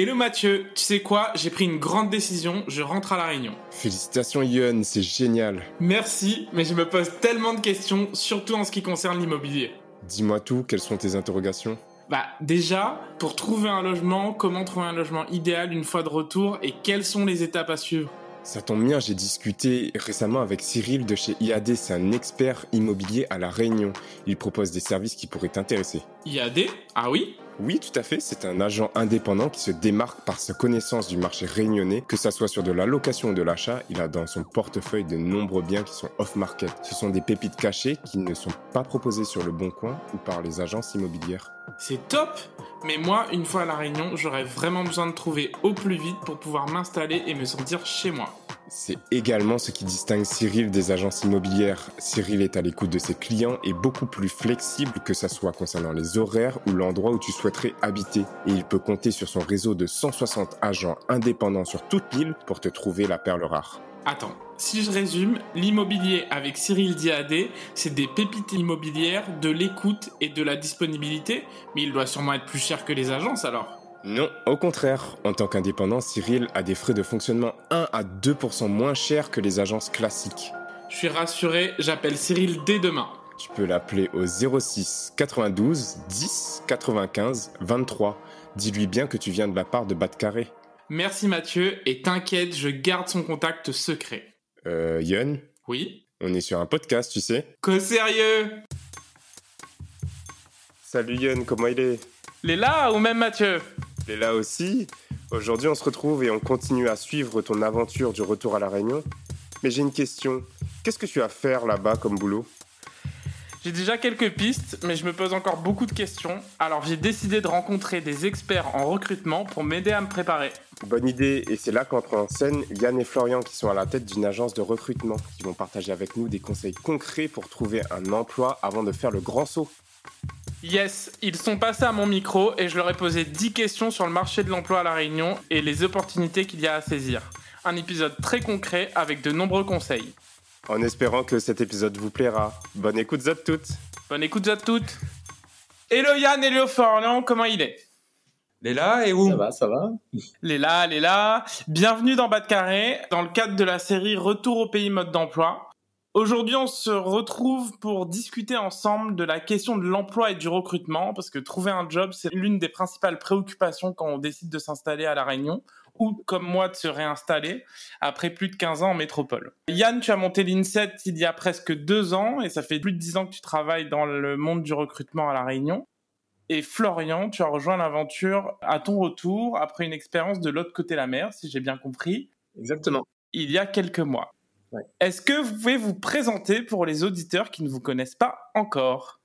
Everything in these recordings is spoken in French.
Hello Mathieu, tu sais quoi? J'ai pris une grande décision, je rentre à La Réunion. Félicitations Yon, c'est génial. Merci, mais je me pose tellement de questions, surtout en ce qui concerne l'immobilier. Dis-moi tout, quelles sont tes interrogations? Bah déjà, pour trouver un logement, comment trouver un logement idéal une fois de retour et quelles sont les étapes à suivre? Ça tombe bien, j'ai discuté récemment avec Cyril de chez IAD, c'est un expert immobilier à La Réunion. Il propose des services qui pourraient t'intéresser. IAD Ah oui? Oui, tout à fait, c'est un agent indépendant qui se démarque par sa connaissance du marché réunionnais, que ça soit sur de la location ou de l'achat, il a dans son portefeuille de nombreux biens qui sont off-market. Ce sont des pépites cachées qui ne sont pas proposées sur le bon coin ou par les agences immobilières. C'est top Mais moi, une fois à La Réunion, j'aurais vraiment besoin de trouver au plus vite pour pouvoir m'installer et me sentir chez moi. C'est également ce qui distingue Cyril des agences immobilières. Cyril est à l'écoute de ses clients et beaucoup plus flexible que ça soit concernant les horaires ou l'endroit où tu souhaiterais habiter. Et il peut compter sur son réseau de 160 agents indépendants sur toute l'île pour te trouver la perle rare. Attends, si je résume, l'immobilier avec Cyril Diadé, c'est des pépites immobilières, de l'écoute et de la disponibilité, mais il doit sûrement être plus cher que les agences alors. Non, au contraire. En tant qu'indépendant, Cyril a des frais de fonctionnement 1 à 2% moins chers que les agences classiques. Je suis rassuré, j'appelle Cyril dès demain. Tu peux l'appeler au 06 92 10 95 23. Dis-lui bien que tu viens de la part de Bas de Carré. Merci Mathieu, et t'inquiète, je garde son contact secret. Euh, Yon, Oui? On est sur un podcast, tu sais. Qu'au sérieux? Salut Yon, comment il est? Les là ou même Mathieu? Est là aussi. Aujourd'hui, on se retrouve et on continue à suivre ton aventure du retour à La Réunion. Mais j'ai une question. Qu'est-ce que tu as faire là-bas comme boulot? J'ai déjà quelques pistes, mais je me pose encore beaucoup de questions, alors j'ai décidé de rencontrer des experts en recrutement pour m'aider à me préparer. Bonne idée, et c'est là qu'entrent en scène Yann et Florian qui sont à la tête d'une agence de recrutement, qui vont partager avec nous des conseils concrets pour trouver un emploi avant de faire le grand saut. Yes, ils sont passés à mon micro et je leur ai posé 10 questions sur le marché de l'emploi à La Réunion et les opportunités qu'il y a à saisir. Un épisode très concret avec de nombreux conseils. En espérant que cet épisode vous plaira. Bonne écoute à toutes Bonne écoute à toutes. Hello Yann, hello Florian, comment il est? Léla et où? Ça va, ça va. Léla, Léla, bienvenue dans Bas de Carré, dans le cadre de la série Retour au pays mode d'emploi. Aujourd'hui, on se retrouve pour discuter ensemble de la question de l'emploi et du recrutement, parce que trouver un job, c'est l'une des principales préoccupations quand on décide de s'installer à La Réunion, ou comme moi, de se réinstaller après plus de 15 ans en métropole. Yann, tu as monté l'INSET il y a presque deux ans, et ça fait plus de 10 ans que tu travailles dans le monde du recrutement à La Réunion. Et Florian, tu as rejoint l'aventure à ton retour après une expérience de l'autre côté de la mer, si j'ai bien compris, Exactement. il y a quelques mois. Ouais. Est-ce que vous pouvez vous présenter pour les auditeurs qui ne vous connaissent pas encore?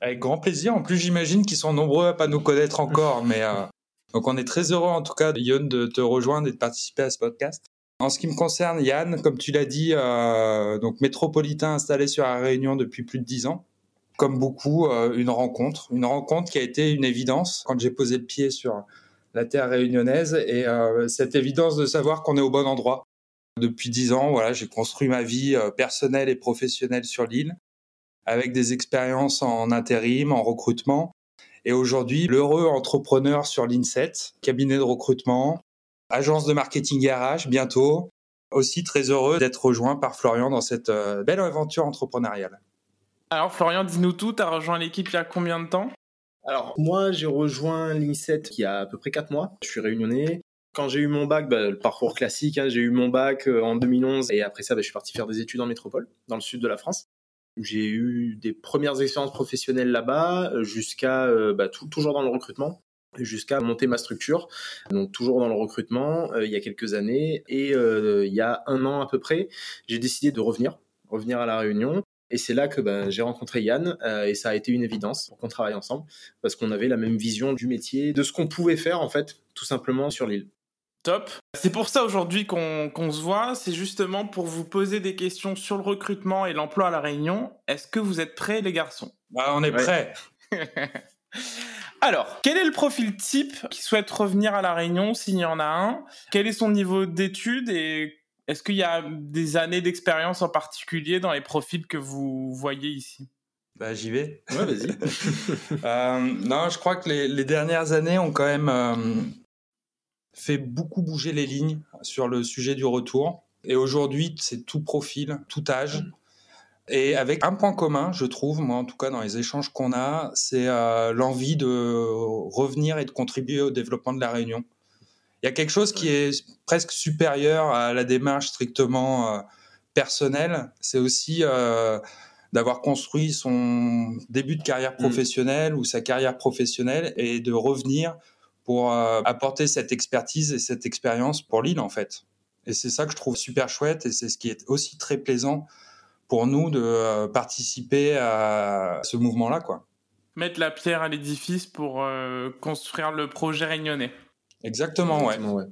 Avec grand plaisir. En plus, j'imagine qu'ils sont nombreux à pas nous connaître encore, mais euh, donc on est très heureux en tout cas, Yann, de te rejoindre et de participer à ce podcast. En ce qui me concerne, Yann, comme tu l'as dit, euh, donc métropolitain installé sur la Réunion depuis plus de dix ans. Comme beaucoup, euh, une rencontre, une rencontre qui a été une évidence quand j'ai posé le pied sur la terre réunionnaise et euh, cette évidence de savoir qu'on est au bon endroit. Depuis dix ans, voilà, j'ai construit ma vie euh, personnelle et professionnelle sur l'île, avec des expériences en intérim, en recrutement, et aujourd'hui l'heureux entrepreneur sur l'INSET, cabinet de recrutement, agence de marketing RH bientôt. Aussi très heureux d'être rejoint par Florian dans cette euh, belle aventure entrepreneuriale. Alors Florian, dis-nous tout, tu as rejoint l'équipe il y a combien de temps? Alors, moi, j'ai rejoint l'INSET il y a à peu près 4 mois. Je suis réunionnais. Quand j'ai eu mon bac, bah, le parcours classique, hein, j'ai eu mon bac euh, en 2011 et après ça, bah, je suis parti faire des études en métropole, dans le sud de la France. J'ai eu des premières expériences professionnelles là-bas, euh, jusqu'à euh, bah, toujours dans le recrutement, jusqu'à monter ma structure. Donc toujours dans le recrutement il y a quelques années et il y a un an à peu près, j'ai décidé de revenir, revenir à la Réunion Et c'est là que j'ai rencontré Yann et ça a été une évidence pour qu'on travaille ensemble parce qu'on avait la même vision du métier, de ce qu'on pouvait faire en fait, tout simplement sur l'île. Top. C'est pour ça aujourd'hui qu'on se voit. C'est justement pour vous poser des questions sur le recrutement et l'emploi à La Réunion. Est-ce que vous êtes prêts, les garçons? Bah, On est prêts. Alors, quel est le profil type qui souhaite revenir à La Réunion s'il y en a un? Quel est son niveau d'études et est-ce qu'il y a des années d'expérience en particulier dans les profils que vous voyez ici? Bah, J'y vais. Ouais, vas-y. euh, non, je crois que les, les, dernières années ont quand même euh, fait beaucoup bouger les lignes sur le sujet du retour. Et aujourd'hui, c'est tout profil, tout âge. Et avec un point commun, je trouve, moi en tout cas dans les échanges qu'on a, c'est euh, l'envie de revenir et de contribuer au développement de la Réunion. Il y a quelque chose qui est presque supérieur à la démarche strictement euh, personnelle. C'est aussi euh, d'avoir construit son début de carrière mm. professionnelle ou sa carrière professionnelle et de revenir pour euh, apporter cette expertise et cette expérience pour l'île en fait. Et c'est ça que je trouve super chouette et c'est ce qui est aussi très plaisant pour nous de euh, participer à ce mouvement-là, quoi. Mettre la pierre à l'édifice pour euh, construire le projet réunionnais. Exactement, Exactement ouais.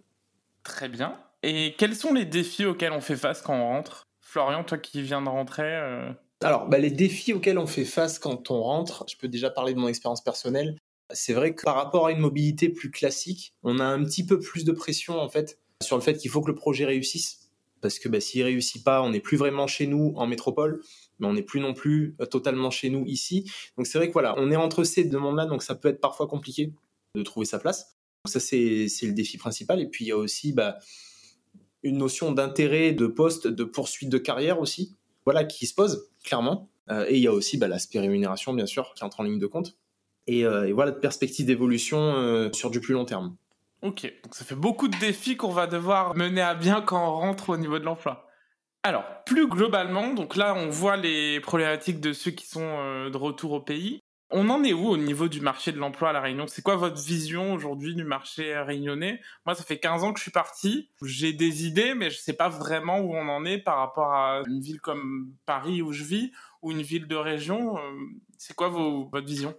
Très bien. Et quels sont les défis auxquels on fait face quand on rentre? Florian, toi qui viens de rentrer. Alors, bah, les défis auxquels on fait face quand on rentre, je peux déjà parler de mon expérience personnelle. C'est vrai que par rapport à une mobilité plus classique, on a un petit peu plus de pression en fait sur le fait qu'il faut que le projet réussisse. Parce que bah, s'il réussit pas, on n'est plus vraiment chez nous en métropole, mais on n'est plus non plus euh, totalement chez nous ici. Donc c'est vrai que voilà, on est entre ces deux mondes-là, donc ça peut être parfois compliqué de trouver sa place. ça c'est le défi principal. Et puis il y a aussi bah, une notion d'intérêt, de poste, de poursuite de carrière aussi, voilà, qui se pose clairement. Euh, et il y a aussi bah, l'aspect rémunération, bien sûr, qui entre en ligne de compte. Euh, et, voilà, de perspective d'évolution euh, sur du plus long terme. Ok, donc ça fait beaucoup de défis qu'on va devoir mener à bien quand on rentre au niveau de l'emploi. Alors, plus globalement, donc là, on voit les problématiques de ceux qui sont euh, de retour au pays. On en est où au niveau du marché de l'emploi à La Réunion? C'est quoi votre vision aujourd'hui du marché réunionnais? Moi, ça fait 15 ans que je suis parti. J'ai des idées, mais je ne sais pas vraiment où on en est par rapport à une ville comme Paris où je vis ou une ville de région. C'est quoi votre vision?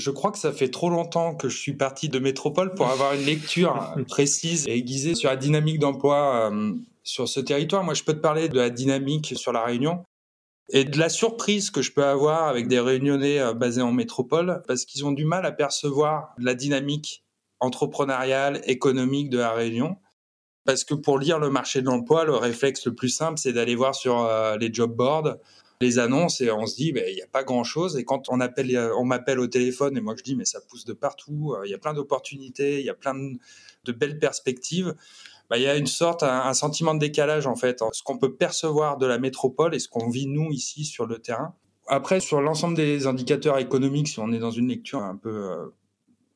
Je crois que ça fait trop longtemps que je suis parti de métropole pour avoir une lecture précise et aiguisée sur la dynamique d'emploi euh, sur ce territoire. Moi, je peux te parler de la dynamique sur la Réunion et de la surprise que je peux avoir avec des Réunionnais euh, basés en métropole parce qu'ils ont du mal à percevoir la dynamique entrepreneuriale, économique de la Réunion. Parce que pour lire le marché de l'emploi, le réflexe le plus simple, c'est d'aller voir sur euh, les job boards, les annonces et on se dit, ben, il n'y a pas grand-chose. Et quand on, appelle, on m'appelle au téléphone et moi je dis, mais ça pousse de partout, euh, il y a plein d'opportunités, il y a plein de, belles perspectives. Ben, il y a une sorte, un, sentiment de décalage en fait, ce qu'on peut percevoir de la métropole et ce qu'on vit nous ici sur le terrain. Après, sur l'ensemble des indicateurs économiques, si on est dans une lecture un peu euh,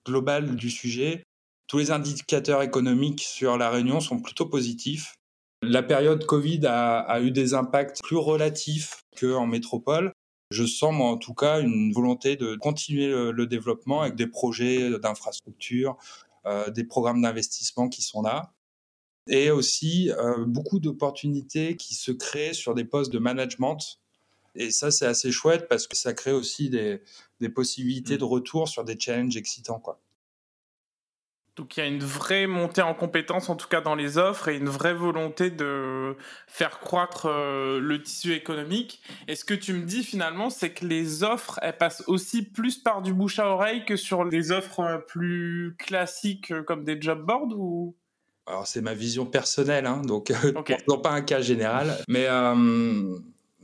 globale du sujet, tous les indicateurs économiques sur la Réunion sont plutôt positifs. La période Covid a, eu des impacts plus relatifs qu'en métropole. Je sens, moi, en tout cas, une volonté de continuer le, développement avec des projets d'infrastructure, euh, des programmes d'investissement qui sont là. Et aussi euh, beaucoup d'opportunités qui se créent sur des postes de management. Et ça, c'est assez chouette parce que ça crée aussi des, des possibilités mmh. de retour sur des challenges excitants. Quoi. Donc il y a une vraie montée en compétences, en tout cas dans les offres, et une vraie volonté de faire croître euh, le tissu économique. Et ce que tu me dis finalement, c'est que les offres, elles passent aussi plus par du bouche à oreille que sur les offres euh, plus classiques euh, comme des job boards ou? Alors c'est ma vision personnelle, hein, donc non pas un cas général, mais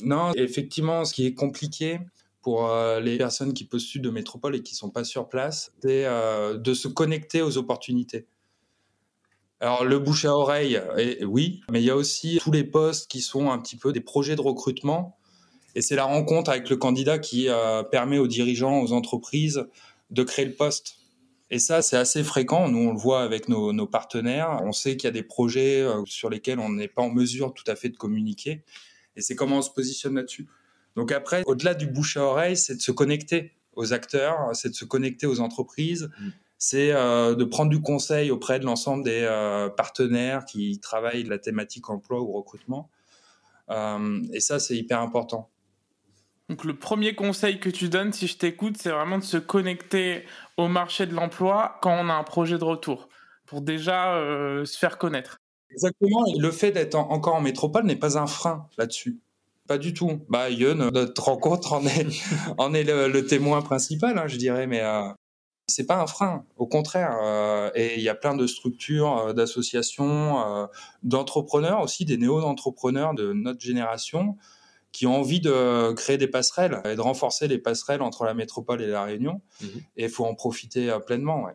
non, effectivement, ce qui est compliqué, pour euh, les personnes qui postulent de métropole et qui sont pas sur place, c'est euh, de se connecter aux opportunités. Alors le bouche à oreille, oui, mais il y a aussi tous les postes qui sont un petit peu des projets de recrutement. Et c'est la rencontre avec le candidat qui euh, permet aux dirigeants, aux entreprises de créer le poste. Et ça, c'est assez fréquent. Nous, on le voit avec nos partenaires. On sait qu'il y a des projets sur lesquels on n'est pas en mesure tout à fait de communiquer. Et c'est comment on se positionne là-dessus. Donc après, au-delà du bouche à oreille, c'est de se connecter aux acteurs, c'est de se connecter aux entreprises, mm. c'est euh, de prendre du conseil auprès de l'ensemble des euh, partenaires qui travaillent la thématique emploi ou recrutement. Euh, et ça, c'est hyper important. Donc le premier conseil que tu donnes, si je t'écoute, c'est vraiment de se connecter au marché de l'emploi quand on a un projet de retour, pour déjà se faire connaître. Exactement. Le fait d'être encore en métropole n'est pas un frein là-dessus. Pas du tout. Bah, Yon, notre rencontre en est, en est le, témoin principal, hein, je dirais, mais euh, c'est pas un frein. Au contraire. Euh, et il y a plein de structures, euh, d'associations, d'entrepreneurs aussi, des néo-entrepreneurs de notre génération qui ont envie de créer des passerelles et de renforcer les passerelles entre la métropole et la Réunion. Mhm. Et il faut en profiter pleinement. Ouais.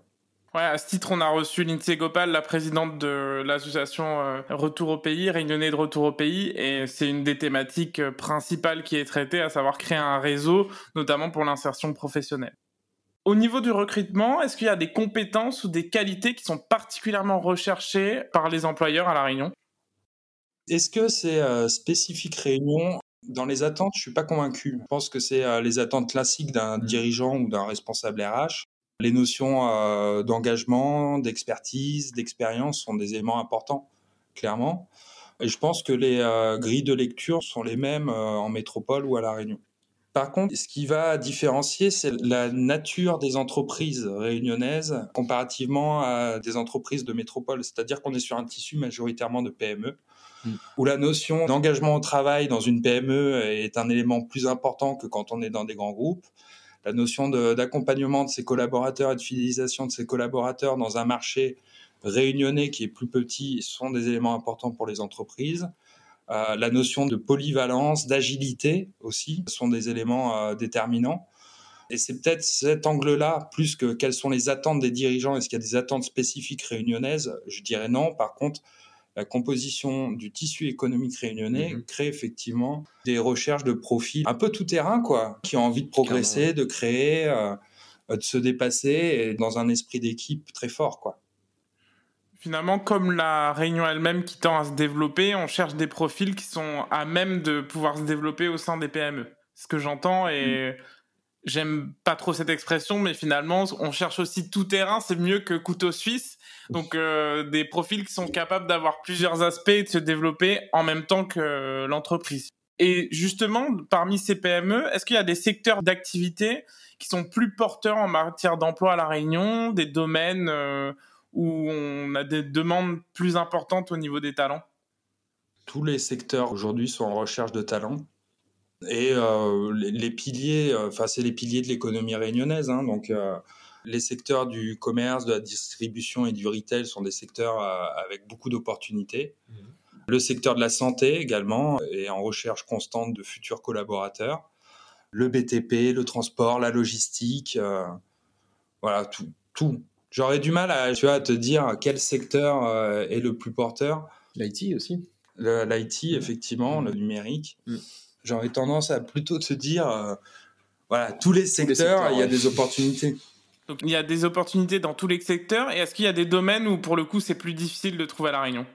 Ouais, à ce titre, on a reçu Lindsay Gopal, la présidente de l'association euh, Retour au pays, Réunionnais de Retour au pays, et c'est une des thématiques euh, principales qui est traitée, à savoir créer un réseau, notamment pour l'insertion professionnelle. Au niveau du recrutement, est-ce qu'il y a des compétences ou des qualités qui sont particulièrement recherchées par les employeurs à La Réunion? Est-ce que c'est euh, spécifique Réunion? Dans les attentes, je suis pas convaincu. Je pense que c'est les attentes classiques d'un mmh. dirigeant ou d'un responsable RH. Les notions euh, d'engagement, d'expertise, d'expérience sont des éléments importants, clairement. Et je pense que les euh, grilles de lecture sont les mêmes euh, en métropole ou à La Réunion. Par contre, ce qui va différencier, c'est la nature des entreprises réunionnaises comparativement à des entreprises de métropole. C'est-à-dire qu'on est sur un tissu majoritairement de PME, mm. où la notion d'engagement au travail dans une PME est un élément plus important que quand on est dans des grands groupes la notion d'accompagnement de, ses collaborateurs et de fidélisation de ses collaborateurs dans un marché réunionnais qui est plus petit sont des éléments importants pour les entreprises. Euh, la notion de polyvalence, d'agilité aussi sont des éléments euh, déterminants. Et c'est peut-être cet angle-là, plus que quelles sont les attentes des dirigeants, est-ce qu'il y a des attentes spécifiques réunionnaises? Je dirais non. Par contre, la composition du tissu économique réunionnais mhm. crée effectivement des recherches de profils un peu tout terrain, quoi, qui ont envie de progresser, de créer, euh, de se dépasser et dans un esprit d'équipe très fort, quoi. Finalement, comme la réunion elle-même qui tend à se développer, on cherche des profils qui sont à même de pouvoir se développer au sein des PME. Ce que j'entends et mm. J'aime pas trop cette expression, mais finalement, on cherche aussi tout terrain, c'est mieux que couteau suisse. Donc euh, des profils qui sont capables d'avoir plusieurs aspects et de se développer en même temps que l'entreprise. Et justement, parmi ces PME, est-ce qu'il y a des secteurs d'activité qui sont plus porteurs en matière d'emploi à La Réunion, des domaines euh, où on a des demandes plus importantes au niveau des talents? Tous les secteurs aujourd'hui sont en recherche de talents. Et euh, les, piliers, enfin c'est les piliers de l'économie réunionnaise. Hein, donc les secteurs du commerce, de la distribution et du retail sont des secteurs euh, avec beaucoup d'opportunités. Mmh. Le secteur de la santé également est en recherche constante de futurs collaborateurs. Le BTP, le transport, la logistique, euh, voilà, tout. tout. J'aurais du mal à, tu vois, te dire quel secteur euh, est le plus porteur. L'IT aussi. L'IT, mmh. effectivement, le numérique. Mmh. J'aurais tendance à plutôt te dire, voilà, tous les secteurs, il y a des opportunités. Donc il y a des opportunités dans tous les secteurs. Et est-ce qu'il y a des domaines où pour le coup c'est plus difficile de trouver à La Réunion?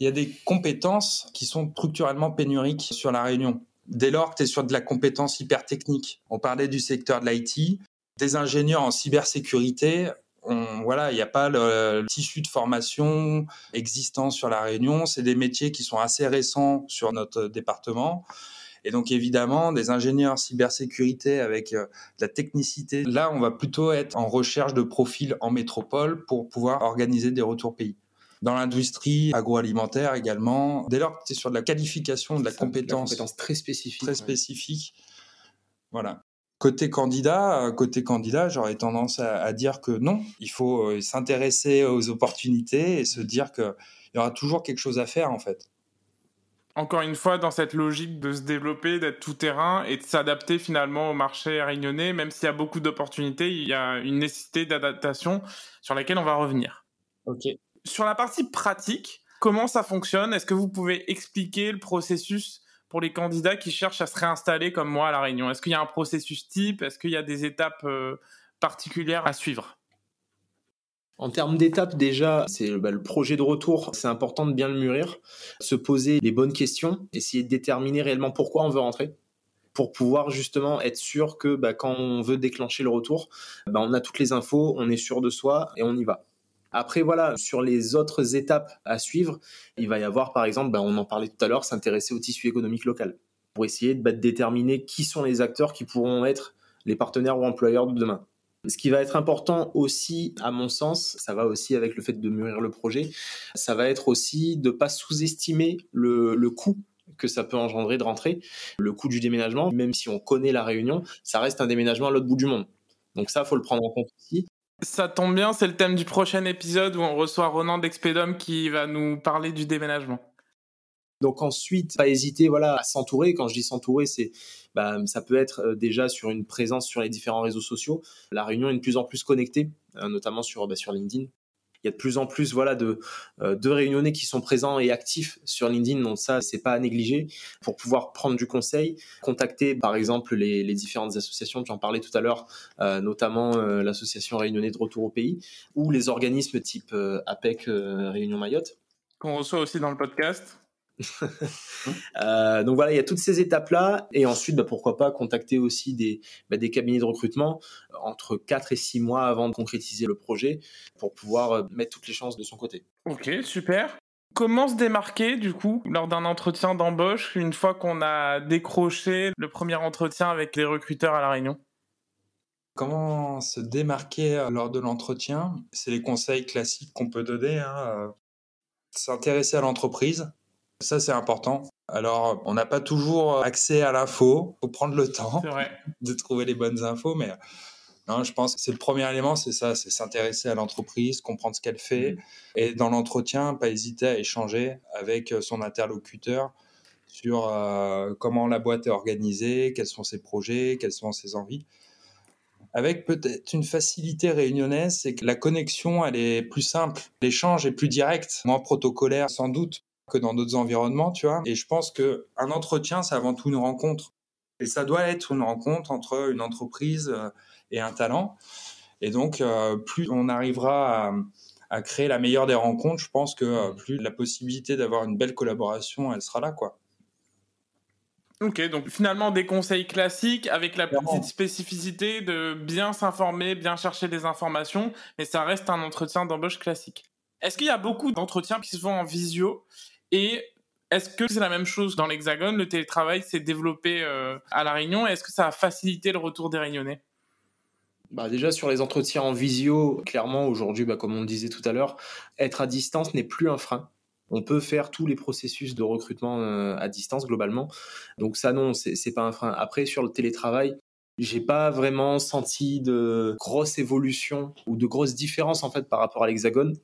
Il y a des compétences qui sont structurellement pénuriques sur La Réunion. Dès lors que tu es sur de la compétence hyper technique, on parlait du secteur de l'IT, des ingénieurs en cybersécurité, on, voilà, il n'y a pas le, le, tissu de formation existant sur la Réunion. C'est des métiers qui sont assez récents sur notre département. Et donc évidemment, des ingénieurs cybersécurité avec euh, de la technicité, là, on va plutôt être en recherche de profils en métropole pour pouvoir organiser des retours pays. Dans l'industrie agroalimentaire également, dès lors que tu es sur de la qualification, de la compétence, compétence très spécifique. Très spécifique. Voilà. Côté candidat, euh, côté candidat, j'aurais tendance à, à, dire que non, il faut euh, s'intéresser aux opportunités et se dire qu'il y aura toujours quelque chose à faire en fait encore une fois, dans cette logique de se développer, d'être tout terrain et de s'adapter finalement au marché réunionnais, même s'il y a beaucoup d'opportunités, il y a une nécessité d'adaptation sur laquelle on va revenir. Ok. Sur la partie pratique, comment ça fonctionne? Est-ce que vous pouvez expliquer le processus pour les candidats qui cherchent à se réinstaller comme moi à La Réunion Est-ce qu'il y a un processus type? Est-ce qu'il y a des étapes euh, particulières à suivre? En termes d'étapes, déjà, c'est bah, le projet de retour. C'est important de bien le mûrir, se poser les bonnes questions, essayer de déterminer réellement pourquoi on veut rentrer pour pouvoir justement être sûr que bah, quand on veut déclencher le retour, bah, on a toutes les infos, on est sûr de soi et on y va. Après, voilà, sur les autres étapes à suivre, il va y avoir, par exemple, on en parlait tout à l'heure, s'intéresser au tissu économique local. pour essayer de, bah, de déterminer qui sont les acteurs qui pourront être les partenaires ou employeurs de demain. Ce qui va être important aussi, à mon sens, ça va aussi avec le fait de mûrir le projet, ça va être aussi de pas sous-estimer le, coût que ça peut engendrer de rentrer, le coût du déménagement, même si on connaît la Réunion, ça reste un déménagement à l'autre bout du monde. Donc ça, faut le prendre en compte aussi. Ça tombe bien, c'est le thème du prochain épisode où on reçoit Ronan d'Expedum qui va nous parler du déménagement. Donc ensuite, pas hésiter voilà, à s'entourer. Quand je dis s'entourer, c'est bah, ça peut être euh, déjà sur une présence sur les différents réseaux sociaux. La Réunion est de plus en plus connectée, euh, notamment sur, bah, sur LinkedIn. Il y a de plus en plus voilà de, euh, de réunionnais qui sont présents et actifs sur LinkedIn, donc ça c'est pas à négliger. Pour pouvoir prendre du conseil, contacter par exemple les, différentes associations, j'en parlais tout à l'heure, notamment l'association réunionnais de retour au pays ou les organismes type APEC Réunion Mayotte. Qu'on reçoit aussi dans le podcast. euh, donc voilà, il y a toutes ces étapes-là. Et ensuite, bah, pourquoi pas contacter aussi des, bah, des cabinets de recrutement entre 4 et 6 mois avant de concrétiser le projet pour pouvoir euh, mettre toutes les chances de son côté. Ok, super. Comment se démarquer du coup lors d'un entretien d'embauche une fois qu'on a décroché le premier entretien avec les recruteurs à La Réunion? Comment se démarquer euh, lors de l'entretien? C'est les conseils classiques qu'on peut donner. Hein. S'intéresser à l'entreprise, ça, c'est important. Alors, on n'a pas toujours accès à l'info. faut prendre le temps de trouver les bonnes infos, mais non, je pense que c'est le premier élément, c'est ça, c'est s'intéresser à l'entreprise, comprendre ce qu'elle fait, mmh. et dans l'entretien, pas hésiter à échanger avec son interlocuteur sur euh, comment la boîte est organisée, quels sont ses projets, quelles sont ses envies. Avec peut-être une facilité réunionnaise, c'est que la connexion, elle est plus simple, l'échange est plus direct, moins protocolaire sans doute, que dans d'autres environnements, tu vois. Et je pense que un entretien, c'est avant tout une rencontre. Et ça doit être une rencontre entre une entreprise euh, et un talent. Et donc, euh, plus on arrivera à, créer la meilleure des rencontres, je pense que euh, plus la possibilité d'avoir une belle collaboration, elle sera là, quoi. Ok, donc finalement des conseils classiques avec la petite spécificité de bien s'informer, bien chercher des informations, mais ça reste un entretien d'embauche classique. Est-ce qu'il y a beaucoup d'entretiens qui se font en visio? Et est-ce que c'est la même chose dans l'Hexagone Le télétravail s'est développé euh, à La Réunion. Est-ce que ça a facilité le retour des Réunionnais? Bah déjà sur les entretiens en visio, clairement aujourd'hui, bah, comme on le disait tout à l'heure, être à distance n'est plus un frein. On peut faire tous les processus de recrutement euh, à distance globalement. Donc ça non, c'est pas un frein. Après sur le télétravail, j'ai pas vraiment senti de grosse évolution ou de grosses différences en fait par rapport à l'Hexagone.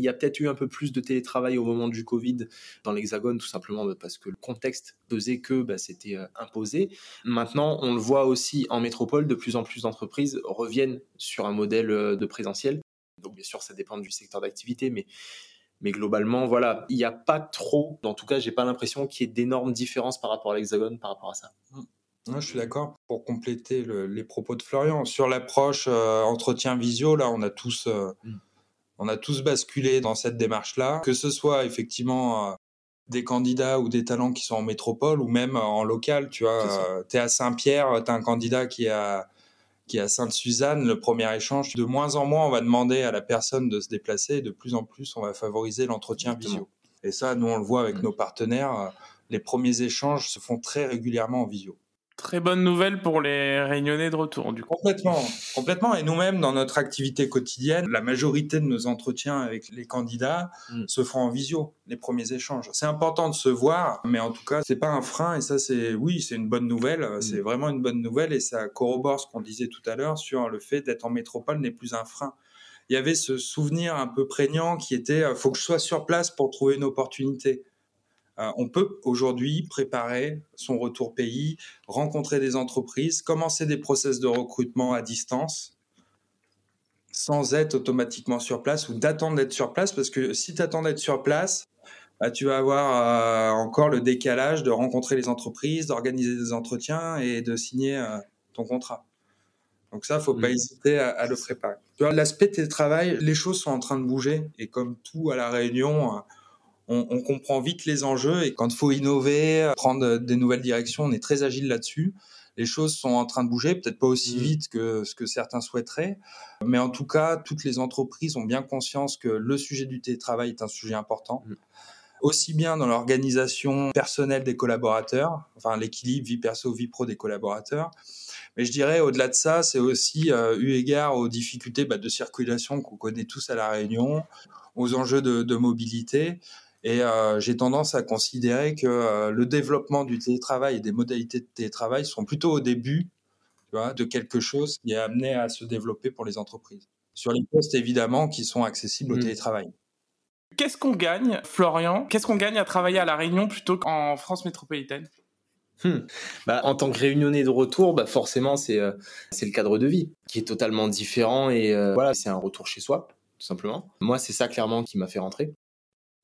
Il y a peut-être eu un peu plus de télétravail au moment du Covid dans l'Hexagone, tout simplement parce que le contexte faisait que bah, c'était euh, imposé. Maintenant, on le voit aussi en métropole, de plus en plus d'entreprises reviennent sur un modèle euh, de présentiel. Donc bien sûr, ça dépend du secteur d'activité, mais mais globalement, voilà, il n'y a pas trop, en tout cas, j'ai pas l'impression qu'il y ait d'énormes différences par rapport à l'Hexagone, par rapport à ça. Mmh. je suis d'accord. Pour compléter les propos de Florian, sur l'approche euh, entretien visio, là, on a tous, mmh on a tous basculé dans cette démarche-là, que ce soit effectivement euh, des candidats ou des talents qui sont en métropole ou même en local. Tu vois, tu es à Saint-Pierre, tu as un candidat qui est à, qui est à Sainte-Suzanne, le premier échange. De moins en moins, on va demander à la personne de se déplacer et de plus en plus, on va favoriser l'entretien visio. Et ça, nous, on le voit avec mmh. nos partenaires. Euh, les premiers échanges se font très régulièrement en visio. Très bonne nouvelle pour les réunionnais de retour, du coup. Complètement, complètement. Et nous-mêmes, dans notre activité quotidienne, la majorité de nos entretiens avec les candidats mm. se font en visio, les premiers échanges. C'est important de se voir, mais en tout cas, c'est pas un frein. Et ça, c'est, oui, c'est une bonne nouvelle. Mm. C'est vraiment une bonne nouvelle. Et ça corrobore ce qu'on disait tout à l'heure sur le fait d'être en métropole n'est plus un frein. Il y avait ce souvenir un peu prégnant qui était, euh, faut que je sois sur place pour trouver une opportunité. Euh, on peut aujourd'hui préparer son retour pays, rencontrer des entreprises, commencer des process de recrutement à distance sans être automatiquement sur place ou d'attendre d'être sur place parce que si tu attends d'être sur place, bah, tu vas avoir euh, encore le décalage de rencontrer les entreprises, d'organiser des entretiens et de signer euh, ton contrat. Donc ça, faut pas mmh. hésiter à, le préparer. Tu vois, l'aspect télétravail, les choses sont en train de bouger et comme tout à la Réunion, on, comprend vite les enjeux et quand il faut innover, prendre des nouvelles directions, on est très agile là-dessus. Les choses sont en train de bouger, peut-être pas aussi mmh. vite que ce que certains souhaiteraient, mais en tout cas, toutes les entreprises ont bien conscience que le sujet du télétravail est un sujet important. Mmh. aussi bien dans l'organisation personnelle des collaborateurs, enfin l'équilibre vie perso vie pro des collaborateurs, mais je dirais au-delà de ça, c'est aussi euh, eu égard aux difficultés bah, de circulation qu'on connaît tous à la Réunion, aux enjeux de, de mobilité. Et euh, j'ai tendance à considérer que euh, le développement du télétravail et des modalités de télétravail sont plutôt au début tu vois, de quelque chose qui est amené à se développer pour les entreprises. Sur les postes, évidemment, qui sont accessibles au Mm. télétravail. Qu'est-ce qu'on gagne, Florian? Qu'est-ce qu'on gagne à travailler à La Réunion plutôt qu'en France métropolitaine? Hmm. Bah, en tant que réunionnais de retour, bah, forcément, c'est euh, c'est le cadre de vie qui est totalement différent et euh, voilà, c'est un retour chez soi, tout simplement. Moi, c'est ça clairement qui m'a fait rentrer.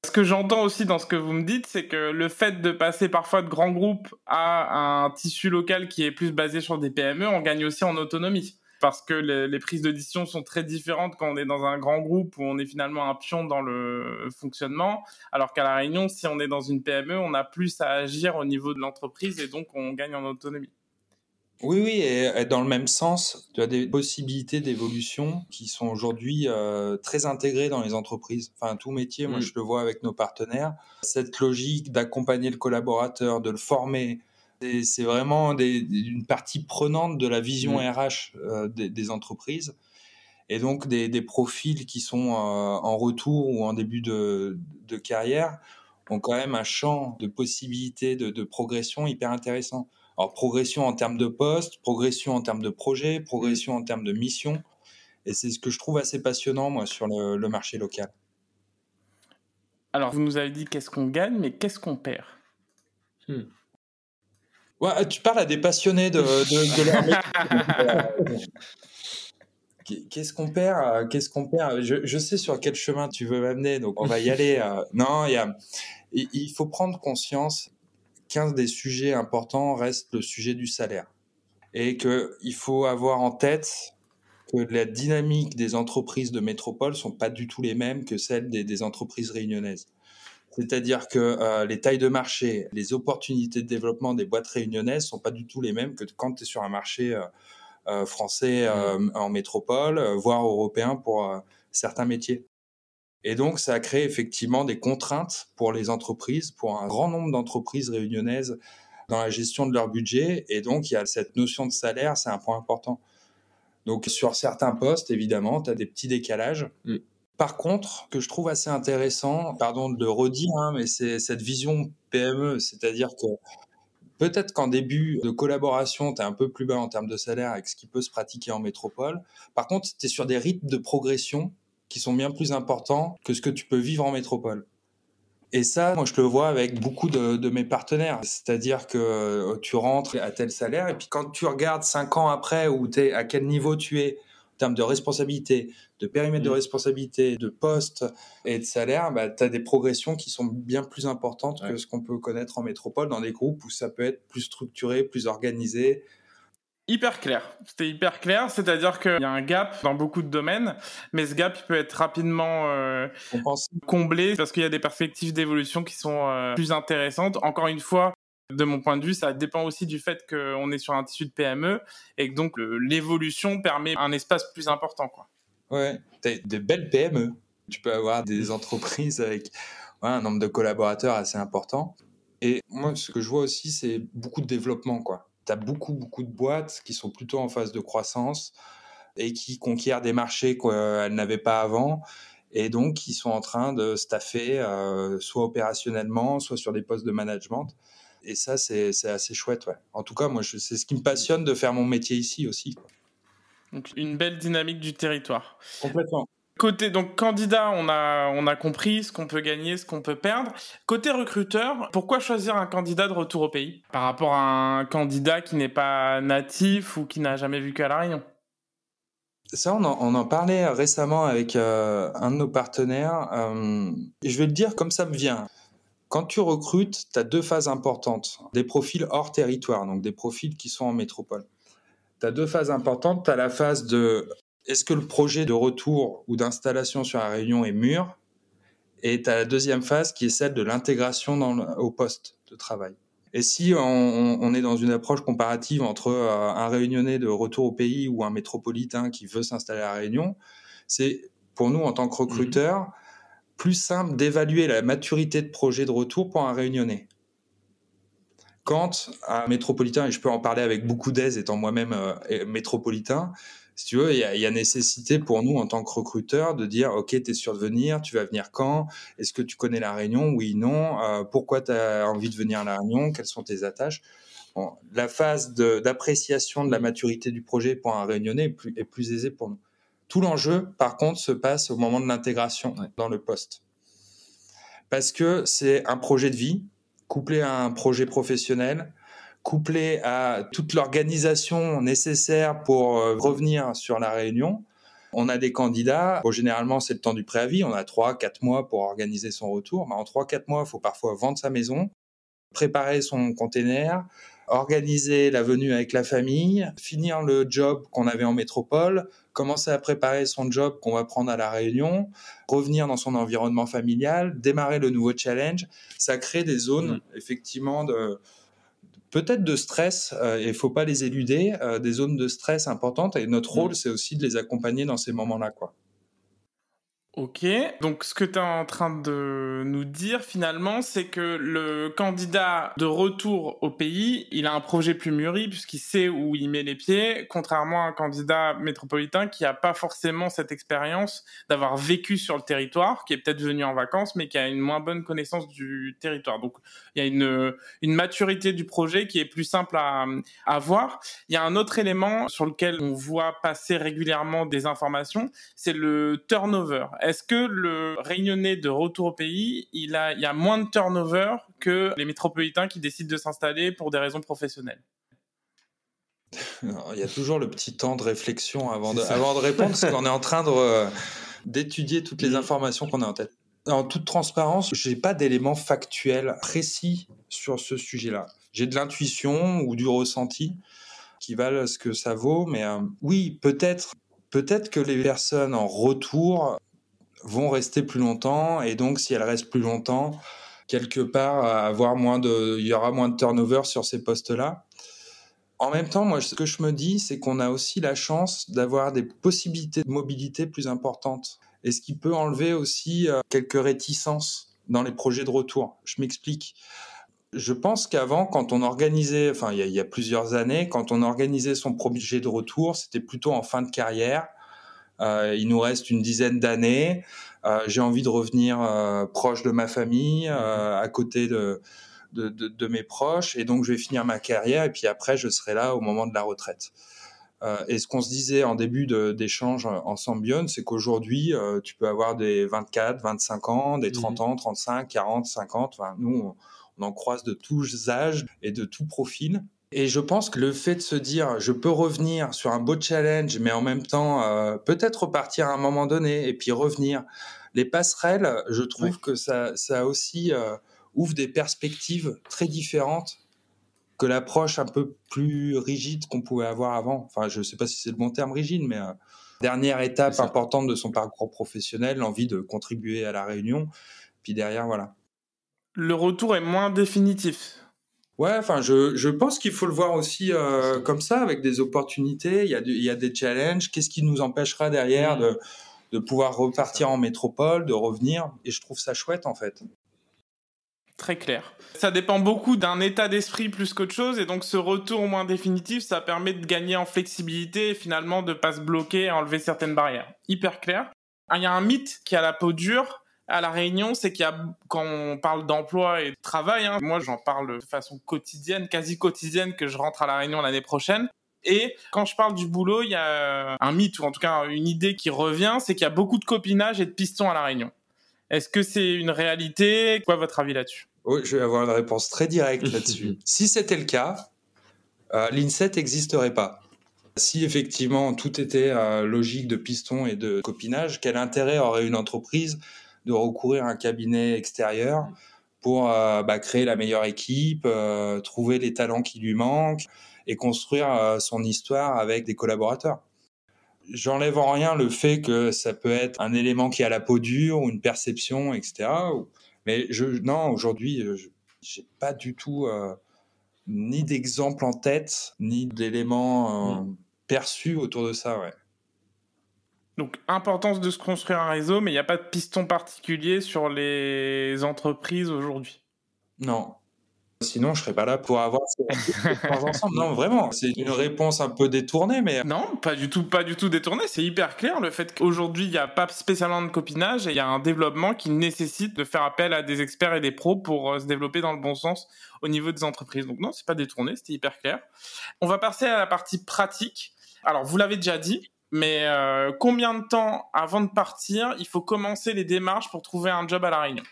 Ce que j'entends aussi dans ce que vous me dites, c'est que le fait de passer parfois de grands groupes à un tissu local qui est plus basé sur des PME, on gagne aussi en autonomie. Parce que les, prises de décision sont très différentes quand on est dans un grand groupe où on est finalement un pion dans le fonctionnement, alors qu'à La Réunion, si on est dans une PME, on a plus à agir au niveau de l'entreprise et donc on gagne en autonomie. Oui, oui, et, et dans le même sens, tu as des possibilités d'évolution qui sont aujourd'hui euh, très intégrées dans les entreprises. Enfin, tout métier, moi Mm. je le vois avec nos partenaires. Cette logique d'accompagner le collaborateur, de le former, c'est- vraiment des- une partie prenante de la vision Mm. RH euh, des, des entreprises. Et donc des, des profils qui sont euh, en retour ou en début de, de carrière ont quand même un champ de possibilités de, de progression hyper intéressant. Alors, progression en termes de poste, progression en termes de projet, progression en termes de mission. Et c'est ce que je trouve assez passionnant, moi, sur le, le marché local. Alors, vous nous avez dit qu'est-ce qu'on gagne, mais qu'est-ce qu'on perd? Ouais, tu parles à des passionnés de, de, de leur métier. Qu'est- Qu'est-ce qu'on perd euh, Qu'est-ce qu'on perd? Je, je sais sur quel chemin tu veux m'amener, donc on va y aller. euh. Non, il y a, il il faut prendre conscience qu'un des sujets importants reste le sujet du salaire. Et qu'il faut avoir en tête que la dynamique des entreprises de métropole sont pas du tout les mêmes que celles des, des entreprises réunionnaises. C'est-à-dire que euh, les tailles de marché, les opportunités de développement des boîtes réunionnaises sont pas du tout les mêmes que quand tu es sur un marché euh, euh, français euh, en métropole, voire européen pour certains métiers. Et donc, ça a créé effectivement des contraintes pour les entreprises, pour un grand nombre d'entreprises réunionnaises dans la gestion de leur budget. Et donc, il y a cette notion de salaire, c'est un point important. Donc, sur certains postes, évidemment, tu as des petits décalages. Mm. Par contre, que je trouve assez intéressant, pardon de le redire, hein, mais c'est cette vision PME, c'est-à-dire que peut-être qu'en début de collaboration, tu es un peu plus bas en termes de salaire avec ce qui peut se pratiquer en métropole. Par contre, tu es sur des rythmes de progression qui sont bien plus importants que ce que tu peux vivre en métropole. Et ça, moi, je le vois avec beaucoup de, de mes partenaires. C'est-à-dire que euh, tu rentres à tel salaire, et puis quand tu regardes cinq ans après, où es, à quel niveau tu es en termes de responsabilité, de périmètre de Mm. responsabilité, de poste et de salaire, bah, tu as des progressions qui sont bien plus importantes que ce qu'on peut connaître en métropole dans des groupes où ça peut être plus structuré, plus organisé. Hyper clair. C'était hyper clair, c'est-à-dire qu'il y a un gap dans beaucoup de domaines, mais ce gap il peut être rapidement euh, comblé parce qu'il y a des perspectives d'évolution qui sont euh, plus intéressantes. Encore une fois, de mon point de vue, ça dépend aussi du fait qu'on est sur un tissu de PME et que donc l'évolution permet un espace plus important. Quoi. Ouais, t'as des belles PME. Tu peux avoir des entreprises avec ouais, un nombre de collaborateurs assez important. Et moi, ce que je vois aussi, c'est beaucoup de développement. quoi. Tu as beaucoup, beaucoup de boîtes qui sont plutôt en phase de croissance et qui conquièrent des marchés qu'elles n'avaient pas avant. Et donc, qui sont en train de staffer, euh, soit opérationnellement, soit sur des postes de management. Et ça, c'est assez chouette. Ouais. En tout cas, moi, c'est ce qui me passionne de faire mon métier ici aussi. quoi. Donc une belle dynamique du territoire. Complètement. Côté donc candidat, on a on a compris ce qu'on peut gagner, ce qu'on peut perdre. Côté recruteur, pourquoi choisir un candidat de retour au pays par rapport à un candidat qui n'est pas natif ou qui n'a jamais vécu à la Réunion? Ça, on en, on en parlait récemment avec euh, un de nos partenaires. euh, je vais le dire comme ça me vient. Quand tu recrutes, tu as deux phases importantes. Des profils hors territoire, donc des profils qui sont en métropole. Tu as deux phases importantes. Tu as la phase de est-ce que le projet de retour ou d'installation sur la Réunion est mûr? Et tu as la deuxième phase qui est celle de l'intégration au poste de travail. Et si on, est dans une approche comparative entre euh, un réunionnais de retour au pays ou un métropolitain qui veut s'installer à la Réunion, c'est pour nous en tant que recruteurs plus simple d'évaluer la maturité de projet de retour pour un réunionnais. Quand un métropolitain, et je peux en parler avec beaucoup d'aise étant moi-même euh, métropolitain, si tu veux, il y, a, nécessité pour nous en tant que recruteurs de dire, OK, tu es sûr de venir, tu vas venir quand? Est-ce que tu connais la Réunion? Oui, non. Euh, pourquoi tu as envie de venir à la Réunion? Quelles sont tes attaches? La phase d'appréciation de, la maturité du projet pour un réunionnais est plus, est plus aisée pour nous. Tout l'enjeu, par contre, se passe au moment de l'intégration dans le poste. Parce que c'est un projet de vie couplé à un projet professionnel, couplé à toute l'organisation nécessaire pour euh, revenir sur la réunion. On a des candidats, généralement c'est le temps du préavis, on a 3-4 mois pour organiser son retour. Mais en 3-4 mois, il faut parfois vendre sa maison, préparer son container, organiser la venue avec la famille, finir le job qu'on avait en métropole, commencer à préparer son job qu'on va prendre à la réunion, revenir dans son environnement familial, démarrer le nouveau challenge. Ça crée des zones, mmh. effectivement, de, peut-être de stress, euh, et il faut pas les éluder, euh, des zones de stress importantes. Et notre mmh. rôle, c'est aussi de les accompagner dans ces moments-là. quoi. Ok, donc ce que tu es en train de nous dire finalement, c'est que le candidat de retour au pays, il a un projet plus mûri puisqu'il sait où il met les pieds, contrairement à un candidat métropolitain qui n'a pas forcément cette expérience d'avoir vécu sur le territoire, qui est peut-être venu en vacances, mais qui a une moins bonne connaissance du territoire. Donc il y a une, une maturité du projet qui est plus simple à, à voir. Il y a un autre élément sur lequel on voit passer régulièrement des informations, c'est le turnover est-ce que le Réunionnais de retour au pays, il, a, il y a moins de turnover que les métropolitains qui décident de s'installer pour des raisons professionnelles? Il y a toujours le petit temps de réflexion avant de, avant de répondre, parce qu'on est en train d'étudier toutes les informations qu'on a en tête. En toute transparence, je n'ai pas d'éléments factuels précis sur ce sujet-là. J'ai de l'intuition ou du ressenti qui valent ce que ça vaut, mais euh, oui, peut-être peut-être que les personnes en retour vont rester plus longtemps et donc si elles restent plus longtemps, quelque part avoir moins de, il y aura moins de turnover sur ces postes-là. En même temps, moi, ce que je me dis, c'est qu'on a aussi la chance d'avoir des possibilités de mobilité plus importantes. Et ce qui peut enlever aussi euh, quelques réticences dans les projets de retour. Je m'explique. Je pense qu'avant, quand on organisait, enfin, il y, a, il y, a, plusieurs années, quand on organisait son projet de retour, c'était plutôt en fin de carrière. Euh, il nous reste une dizaine d'années. Euh, j'ai envie de revenir euh, proche de ma famille, à côté de, de, de, de, mes proches, et donc je vais finir ma carrière, et puis après, je serai là au moment de la retraite. Euh, et ce qu'on se disait en début d'échange en Symbion, c'est qu'aujourd'hui, euh, tu peux avoir des 24, 25 ans, des 30 ans, 35, 40, 50. Enfin, nous, on, en croise de tous âges et de tous profils. Et je pense que le fait de se dire, je peux revenir sur un beau challenge, mais en même temps, euh, peut-être repartir à un moment donné et puis revenir. Les passerelles, je trouve que ça, ça aussi euh, ouvre des perspectives très différentes que l'approche un peu plus rigide qu'on pouvait avoir avant. Enfin, je ne sais pas si c'est le bon terme rigide, mais euh, dernière étape importante de son parcours professionnel, l'envie de contribuer à la réunion. Puis derrière, voilà. Le retour est moins définitif. Ouais, enfin, je, je pense qu'il faut le voir aussi euh, comme ça, avec des opportunités. Il y a, il y a des challenges. Qu'est-ce qui nous empêchera derrière mm. de, de pouvoir repartir en métropole, de revenir? Et je trouve ça chouette, en fait. Très clair. Ça dépend beaucoup d'un état d'esprit plus qu'autre chose, et donc ce retour moins définitif, ça permet de gagner en flexibilité et finalement de pas se bloquer et enlever certaines barrières. Hyper clair. Il y a un mythe qui a la peau dure, à la Réunion, c'est qu'il y a, quand on parle d'emploi et de travail, hein, moi j'en parle de façon quotidienne, quasi quotidienne, que je rentre à la Réunion l'année prochaine. Et quand je parle du boulot, il y a un mythe, ou en tout cas une idée qui revient, c'est qu'il y a beaucoup de copinage et de pistons à la Réunion. Est-ce que c'est une réalité? Quoi votre avis là-dessus? Oui, je vais avoir une réponse très directe là-dessus. si c'était le cas, euh, l'INSET n'existerait pas. Si effectivement tout était euh, logique de pistons et de copinage, quel intérêt aurait une entreprise de recourir à un cabinet extérieur pour euh, bah, créer la meilleure équipe, euh, trouver les talents qui lui manquent et construire euh, son histoire avec des collaborateurs. J'enlève en rien le fait que ça peut être un élément qui a la peau dure ou une perception, etc. Mais je, non, aujourd'hui, j'ai pas du tout ni d'exemple en tête, ni d'éléments mmh. perçus autour de ça. Ouais. Donc, importance de se construire un réseau, mais il n'y a pas de piston particulier sur les entreprises aujourd'hui. Non. Sinon, je serais pas là pour avoir ces ensemble. Non, vraiment, c'est une réponse un peu détournée, mais non, pas du tout, pas du tout détournée. C'est hyper clair le fait qu'aujourd'hui il n'y a pas spécialement de copinage et il y a un développement qui nécessite de faire appel à des experts et des pros pour euh, se développer dans le bon sens au niveau des entreprises. Donc non, c'est pas détourné, c'était hyper clair. On va passer à la partie pratique. Alors, vous l'avez déjà dit, mais euh, combien de temps avant de partir il faut commencer les démarches pour trouver un job à La Réunion?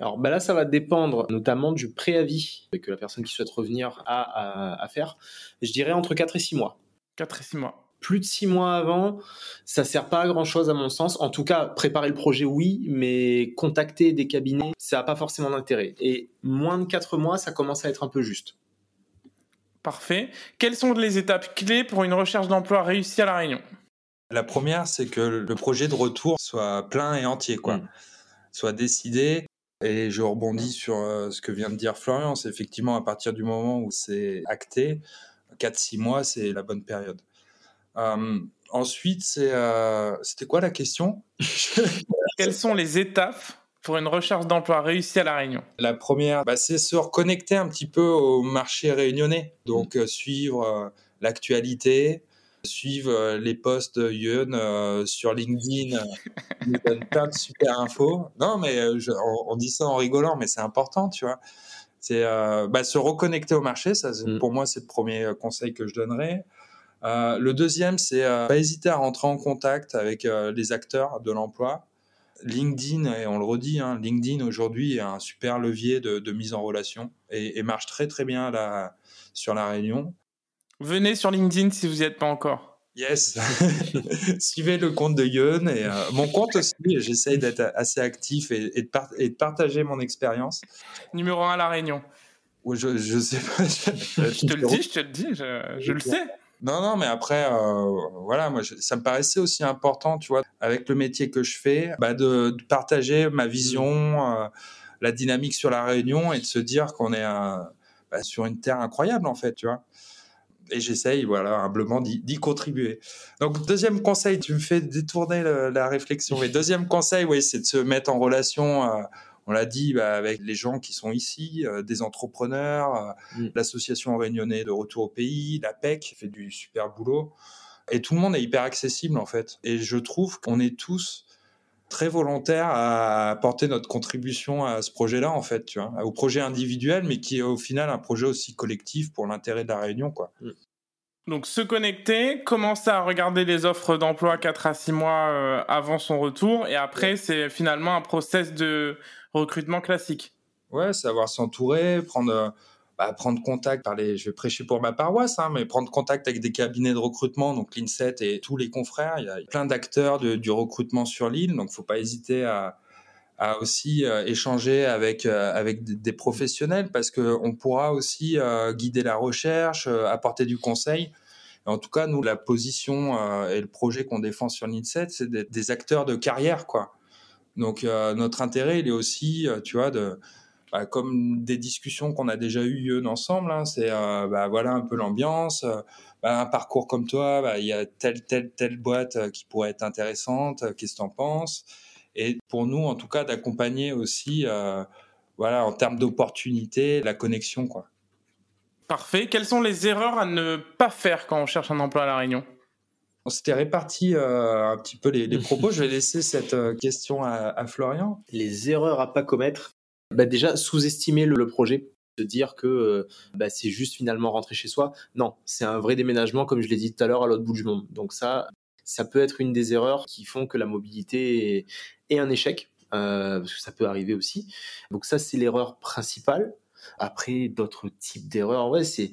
Alors bah là, ça va dépendre notamment du préavis que la personne qui souhaite revenir a à, faire. Je dirais entre 4 et 6 mois. 4 et 6 mois. Plus de 6 mois avant, ça sert pas à grand chose à mon sens. En tout cas, préparer le projet, oui, mais contacter des cabinets, ça n'a pas forcément d'intérêt. Et moins de 4 mois, ça commence à être un peu juste. Parfait. Quelles sont les étapes clés pour une recherche d'emploi réussie à La Réunion? La première, c'est que le projet de retour soit plein et entier, quoi. Mm. Soit décidé. Et je rebondis sur euh, ce que vient de dire Florian. C'est effectivement à partir du moment où c'est acté, 4-6 mois, c'est la bonne période. Euh, ensuite, c'est, euh, c'était quoi la question? Quelles sont les étapes pour une recherche d'emploi réussie à La Réunion La première, bah, c'est se reconnecter un petit peu au marché réunionnais. Donc, euh, suivre euh, l'actualité, suivre euh, les posts de Yun sur LinkedIn. Il nous donne plein de super infos. Non, mais on, dit ça en rigolant, mais c'est important, tu vois. C'est bah, se reconnecter au marché. Ça, mm. pour moi, c'est le premier conseil que je donnerais. le deuxième, c'est pas hésiter à rentrer en contact avec les acteurs de l'emploi LinkedIn, et on le redit, hein, LinkedIn aujourd'hui est un super levier de, mise en relation et, marche très très bien là, sur la Réunion. Venez sur LinkedIn si vous n'y êtes pas encore. Yes, suivez le compte de Yun et euh, mon compte aussi. J'essaye d'être assez actif et, de partager mon expérience. Numéro 1 à la Réunion. Je, je sais pas. Je, te le dis, je te le dis, je le sais. Non, non, mais après, euh, voilà, moi, ça me paraissait aussi important, tu vois, avec le métier que je fais, bah, de, partager ma vision, euh, la dynamique sur la Réunion et de se dire qu'on est bah, sur une terre incroyable, en fait, tu vois. Et j'essaye, voilà, humblement d'y contribuer. Donc, deuxième conseil, tu me fais détourner la réflexion. Mais deuxième conseil, oui, c'est de se mettre en relation. On l'a dit, bah, avec les gens qui sont ici, euh, des entrepreneurs, euh, mm. l'association réunionnais de retour au pays, la PEC fait du super boulot. Et tout le monde est hyper accessible en fait. Et je trouve qu'on est tous très volontaires à apporter notre contribution à ce projet-là en fait, tu vois, au projet individuel, mais qui est au final un projet aussi collectif pour l'intérêt de la Réunion, quoi. Mm. Donc se connecter, commencer à regarder les offres d'emploi 4 à 6 mois euh, avant son retour, et après c'est finalement un process de recrutement classique. Ouais, savoir s'entourer, prendre, euh, bah, prendre contact, parler, je vais prêcher pour ma paroisse, hein, mais prendre contact avec des cabinets de recrutement, donc l'INSET et tous les confrères. Il y a plein d'acteurs du recrutement sur l'île, donc faut pas hésiter à, à aussi euh, échanger avec euh, avec des professionnels parce que on pourra aussi guider la recherche, apporter du conseil. en tout cas, nous, la position et le projet qu'on défend sur l'INSET, c'est des, des, acteurs de carrière, quoi. Donc euh, notre intérêt, il est aussi, euh, tu vois, de bah, comme des discussions qu'on a déjà eues ensemble, hein, c'est euh, bah, voilà un peu l'ambiance, bah, un parcours comme toi, bah, il y a telle telle telle boîte qui pourrait être intéressante, qu'est-ce que tu en penses? Et pour nous, en tout cas, d'accompagner aussi, voilà, en termes d'opportunités, la connexion, quoi. Parfait. Quelles sont les erreurs à ne pas faire quand on cherche un emploi à la Réunion? On s'était réparti euh, un petit peu les, propos. Je vais laisser cette euh, question à, Florian. Les erreurs à pas commettre. Bah déjà, sous-estimer le, projet de dire que euh, bah, c'est juste finalement rentrer chez soi. Non, c'est un vrai déménagement, comme je l'ai dit tout à l'heure, à l'autre bout du monde. Donc ça, ça peut être une des erreurs qui font que la mobilité est, un échec, parce que ça peut arriver aussi. Donc ça, c'est l'erreur principale. Après, d'autres types d'erreurs, ouais, c'est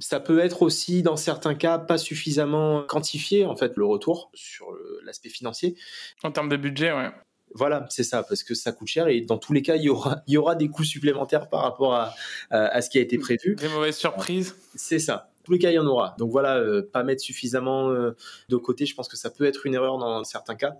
ça peut être aussi, dans certains cas, pas suffisamment quantifié, en fait, le retour sur l'aspect financier. En termes de budget, ouais. Voilà, c'est ça, parce que ça coûte cher et dans tous les cas, il y aura, il y aura des coûts supplémentaires par rapport à, à, ce qui a été prévu. Des mauvaises surprises. C'est ça. Dans tous les cas, il y en aura. Donc voilà, euh, pas mettre suffisamment euh, de côté, je pense que ça peut être une erreur dans certains cas.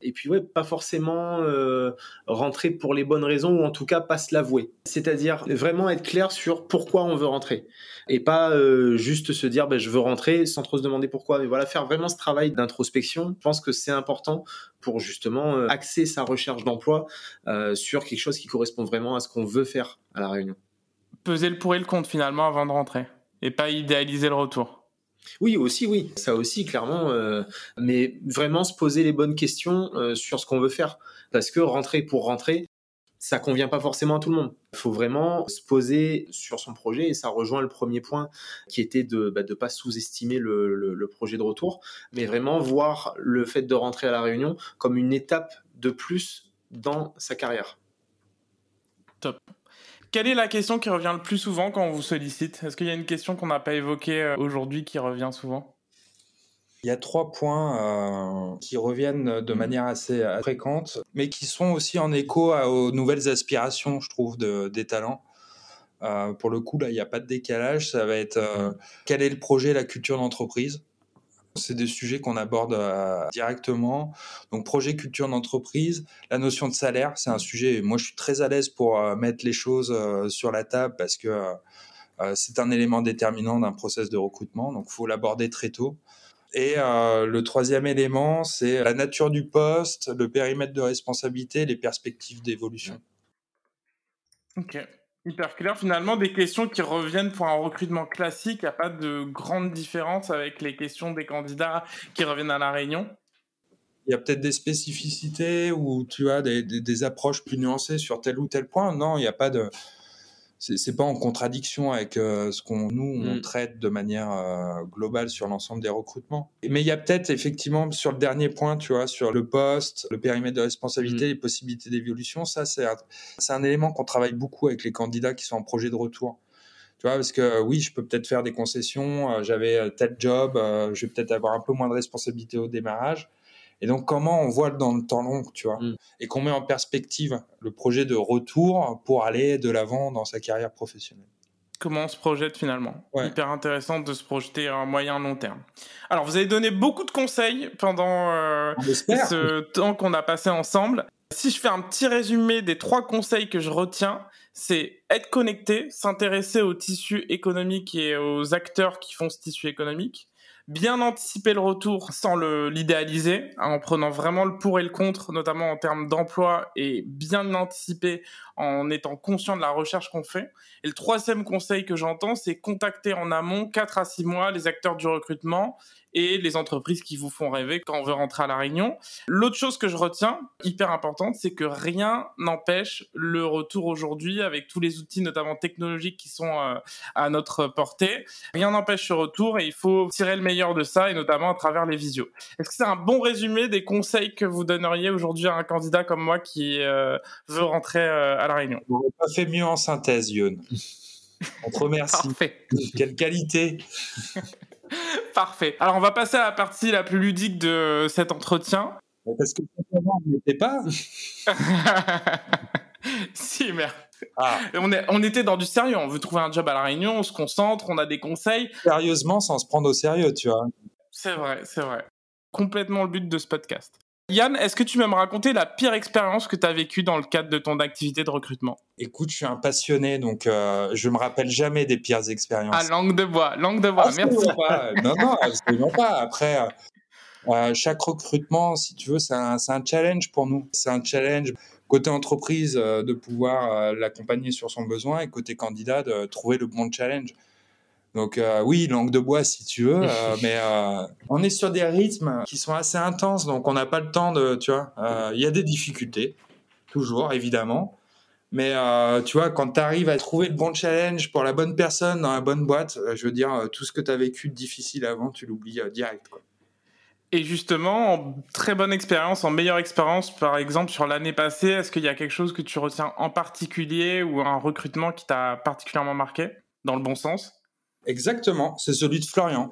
Et puis ouais, pas forcément euh, rentrer pour les bonnes raisons ou en tout cas pas se l'avouer. C'est-à-dire vraiment être clair sur pourquoi on veut rentrer et pas euh, juste se dire ben, je veux rentrer sans trop se demander pourquoi. Mais voilà, faire vraiment ce travail d'introspection, je pense que c'est important pour justement euh, axer sa recherche d'emploi sur quelque chose qui correspond vraiment à ce qu'on veut faire à la Réunion. Peser le pour et le contre finalement avant de rentrer et pas idéaliser le retour. Oui, aussi, oui, ça aussi, clairement. Euh, mais vraiment se poser les bonnes questions euh, sur ce qu'on veut faire. Parce que rentrer pour rentrer, ça convient pas forcément à tout le monde. Il faut vraiment se poser sur son projet et ça rejoint le premier point qui était de ne bah, pas sous-estimer le, projet de retour, mais vraiment voir le fait de rentrer à la Réunion comme une étape de plus dans sa carrière. Top. Quelle est la question qui revient le plus souvent quand on vous sollicite? Est-ce qu'il y a une question qu'on n'a pas évoquée euh, aujourd'hui qui revient souvent? Il y a trois points euh, qui reviennent de manière assez euh, fréquente, mais qui sont aussi en écho aux nouvelles aspirations, je trouve, des talents. pour le coup, là, il n'y a pas de décalage. Ça va être quel est le projet, la culture d'entreprise? C'est des sujets qu'on aborde euh, directement. Donc, projet culture d'entreprise, la notion de salaire, c'est un sujet. Moi, je suis très à l'aise pour euh, mettre les choses euh, sur la table parce que c'est un élément déterminant d'un process de recrutement. Donc, il faut l'aborder très tôt. Et le troisième élément, c'est la nature du poste, le périmètre de responsabilité, les perspectives d'évolution. Ok. Hyper clair. Finalement, des questions qui reviennent pour un recrutement classique. Il n'y a pas de grande différence avec les questions des candidats qui reviennent à la réunion? Il y a peut-être des spécificités ou tu as des, des, approches plus nuancées sur tel ou tel point. Non, il n'y a pas de c'est pas en contradiction avec euh, ce qu'on nous on mm. traite de manière euh, globale sur l'ensemble des recrutements. Mais il y a peut-être effectivement sur le dernier point, tu vois, sur le poste, le périmètre de responsabilité, mm. les possibilités d'évolution, ça c'est un, un élément qu'on travaille beaucoup avec les candidats qui sont en projet de retour. Tu vois, parce que oui, je peux peut-être faire des concessions, euh, j'avais tel job, je vais peut-être avoir un peu moins de responsabilité au démarrage, et donc, comment on voit dans le temps long, tu vois, mm. et qu'on met en perspective le projet de retour pour aller de l'avant dans sa carrière professionnelle. Comment on se projette finalement Hyper intéressant de se projeter à moyen long terme. Alors, vous avez donné beaucoup de conseils pendant euh, ce temps qu'on a passé ensemble. Si je fais un petit résumé des trois conseils que je retiens, c'est être connecté, s'intéresser au tissu économique et aux acteurs qui font ce tissu économique, bien anticiper le retour sans l'idéaliser, hein, en prenant vraiment le pour et le contre, notamment en termes d'emploi, et bien l'anticiper en étant conscient de la recherche qu'on fait. Et le troisième conseil que j'entends, c'est contacter en amont 4 à 6 mois les acteurs du recrutement et les entreprises qui vous font rêver quand on veut rentrer à la Réunion. L'autre chose que je retiens, hyper importante, c'est que rien n'empêche le retour aujourd'hui avec tous les outils, notamment technologiques, qui sont euh, à notre portée. Rien n'empêche ce retour et il faut tirer le meilleur de ça et notamment à travers les visios. Est-ce que c'est un bon résumé des conseils que vous donneriez aujourd'hui à un candidat comme moi qui euh, veut rentrer euh, à la Réunion? On n'a pas fait mieux en synthèse, Youn. On te remercie. Parfait. Quelle qualité Parfait. Alors, on va passer à la partie la plus ludique de cet entretien. Parce que on n'était pas. si, merde. Ah. On, est, on était dans du sérieux. On veut trouver un job à La Réunion, on se concentre, on a des conseils. Sérieusement, sans se prendre au sérieux, tu vois. C'est vrai, c'est vrai. Complètement le but de ce podcast. Yann, est-ce que tu veux me raconter la pire expérience que tu as vécue dans le cadre de ton activité de recrutement? Écoute, je suis un passionné, donc euh, je me rappelle jamais des pires expériences. Ah, langue de bois, langue de bois, merci. Non, non, absolument pas. Après, euh, euh, chaque recrutement, si tu veux, c'est un, un, challenge pour nous. C'est un challenge côté entreprise de pouvoir l'accompagner sur son besoin et côté candidat de trouver le bon challenge. Donc euh, oui, langue de bois si tu veux, euh, mais euh, on est sur des rythmes qui sont assez intenses, donc on n'a pas le temps de, tu vois, il y a des difficultés, toujours évidemment, mais tu vois, quand tu arrives à trouver le bon challenge pour la bonne personne dans la bonne boîte, je veux dire, tout ce que tu as vécu de difficile avant, tu l'oublies direct. Quoi. Et justement, en très bonne expérience, en meilleure expérience, par exemple, sur l'année passée, est-ce qu'il y a quelque chose que tu retiens en particulier ou un recrutement qui t'a particulièrement marqué, dans le bon sens? Exactement, c'est celui de Florian.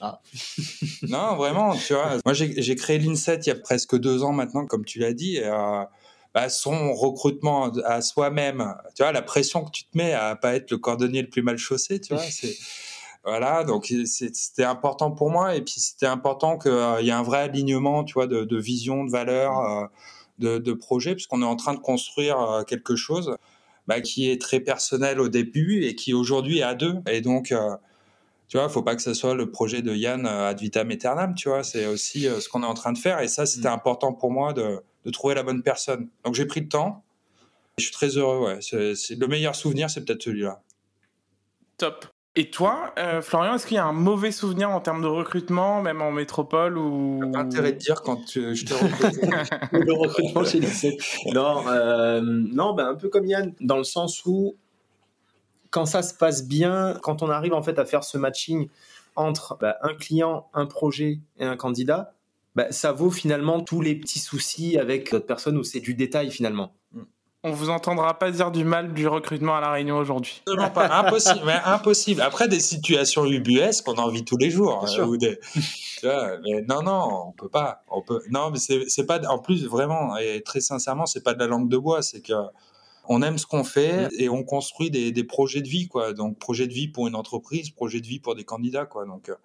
Ah. non, vraiment, tu vois. Moi, j'ai créé l'INSET il y a presque deux ans maintenant, comme tu l'as dit. Euh, bah, son recrutement à soi-même, tu vois, la pression que tu te mets à pas être le cordonnier le plus mal chaussé, tu vois, c'est Voilà, donc c'était important pour moi et puis c'était important qu'il y ait un vrai alignement, tu vois, de, de vision, de valeur, euh, de, de projet, puisqu'on est en train de construire euh, quelque chose bah, qui est très personnel au début et qui aujourd'hui est à deux. Et donc, euh, tu vois, faut pas que ce soit le projet de Yann ad vitam aeternam, tu vois, c'est aussi ce qu'on est en train de faire et ça, c'était mm. important pour moi de, de trouver la bonne personne. Donc j'ai pris le temps. Je suis très heureux, ouais. C'est, le meilleur souvenir, c'est peut-être celui-là. Top. Et toi, euh, Florian, est-ce qu'il y a un mauvais souvenir en termes de recrutement, même en métropole ou intérêt de dire quand je te recrute. le recrutement chez Lycée. Non, euh, non, ben un peu comme Yann, dans le sens où quand ça se passe bien, quand on arrive en fait à faire ce matching entre ben, un client, un projet et un candidat, ben, ça vaut finalement tous les petits soucis avec d'autres personnes où c'est du détail finalement. On vous entendra pas dire du mal du recrutement à la Réunion aujourd'hui. pas, impossible, mais impossible. Après des situations ubuesques qu'on en vit tous les jours, hein, des, mais non, non, on peut pas. On peut, non, mais c'est pas. En plus, vraiment et très sincèrement, c'est pas de la langue de bois, c'est que on aime ce qu'on fait et on construit des, des, projets de vie, quoi. Donc projet de vie pour une entreprise, projet de vie pour des candidats, quoi. Donc euh,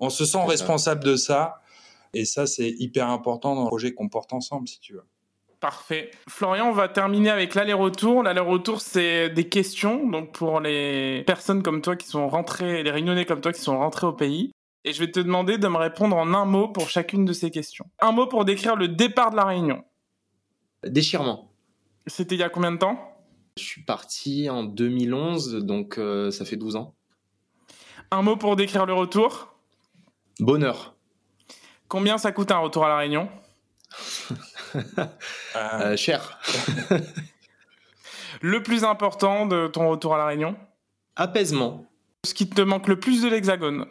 on se sent responsable de ça et ça c'est hyper important dans le projet qu'on porte ensemble, si tu veux. Parfait. Florian, on va terminer avec l'aller-retour. L'aller-retour, c'est des questions, donc pour les personnes comme toi qui sont rentrées, les réunionnais comme toi qui sont rentrés au pays. Et je vais te demander de me répondre en un mot pour chacune de ces questions. Un mot pour décrire le départ de la Réunion. Déchirement. C'était il y a combien de temps? Je suis parti en 2011, donc euh, ça fait 12 ans. Un mot pour décrire le retour? Bonheur. Combien ça coûte un retour à la Réunion? Euh, cher. le plus important de ton retour à La Réunion? Apaisement. Ce qui te manque le plus de l'Hexagone?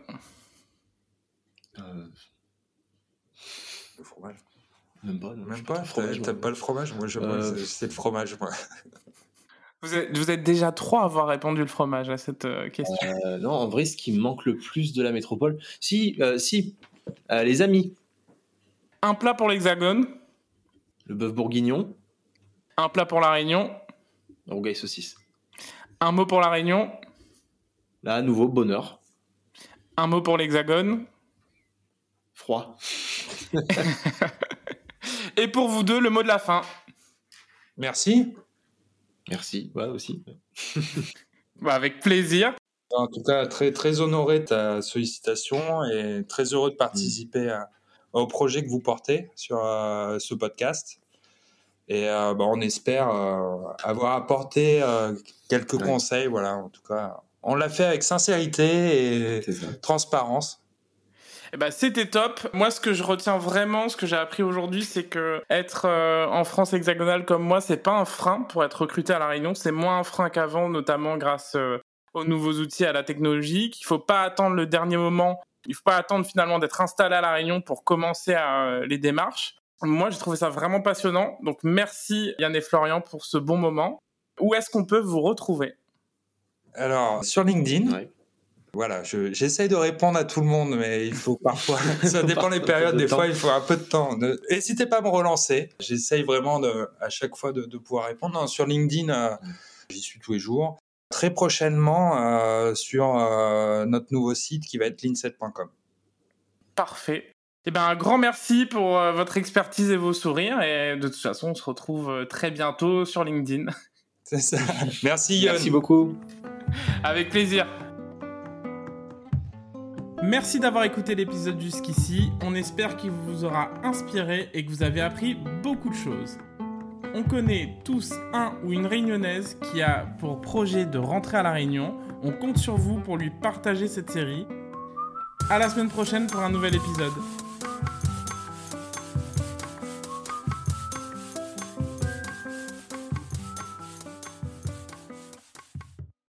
Euh... Le fromage. Même pas. Même pas. T'aimes pas le fromage Moi, euh... c'est le fromage, moi. Vous êtes, vous êtes, déjà trois à avoir répondu le fromage à cette euh, question. Euh, non, en vrai, ce qui me manque le plus de la métropole, si, si, les amis. Un plat pour l'Hexagone? Le bœuf bourguignon. Un plat pour la Réunion. Rougail saucisse. Un mot pour la Réunion. Là, à nouveau, bonheur. Un mot pour l'Hexagone. Froid. Et pour vous deux, le mot de la fin. Merci. Merci, ouais, aussi. bah, avec plaisir. En tout cas, très, très honoré de ta sollicitation et très heureux de participer au projet que vous portez sur euh, ce podcast. Et euh, bah, on espère euh, avoir apporté euh, quelques conseils. Voilà, en tout cas, on l'a fait avec sincérité et transparence. Eh ben, c'était top. Moi, ce que je retiens vraiment, ce que j'ai appris aujourd'hui, c'est que être en France hexagonale comme moi, c'est pas un frein pour être recruté à la Réunion. C'est moins un frein qu'avant, notamment grâce aux nouveaux outils, à la technologie. Qu'il faut pas attendre le dernier moment. Il faut pas attendre finalement d'être installé à la Réunion pour commencer à, les démarches. Moi, j'ai trouvé ça vraiment passionnant. Donc, merci Yann et Florian pour ce bon moment. Où est-ce qu'on peut vous retrouver? Alors, sur LinkedIn. Voilà, j'essaye de répondre à tout le monde, mais il faut parfois, ça dépend des périodes, des fois il faut un peu de temps. N'hésitez pas à me relancer, j'essaye vraiment de, à chaque fois de, pouvoir répondre. sur LinkedIn, euh, j'y suis tous les jours. Très prochainement euh, sur euh, notre nouveau site qui va être linset.com. Parfait. Eh ben, un grand merci pour euh, votre expertise et vos sourires. Et de toute façon, on se retrouve euh, très bientôt sur LinkedIn. C'est ça. Merci, Merci beaucoup. Avec plaisir. Merci d'avoir écouté l'épisode jusqu'ici. On espère qu'il vous aura inspiré et que vous avez appris beaucoup de choses. On connaît tous un ou une réunionnaise qui a pour projet de rentrer à la Réunion. On compte sur vous pour lui partager cette série. À la semaine prochaine pour un nouvel épisode.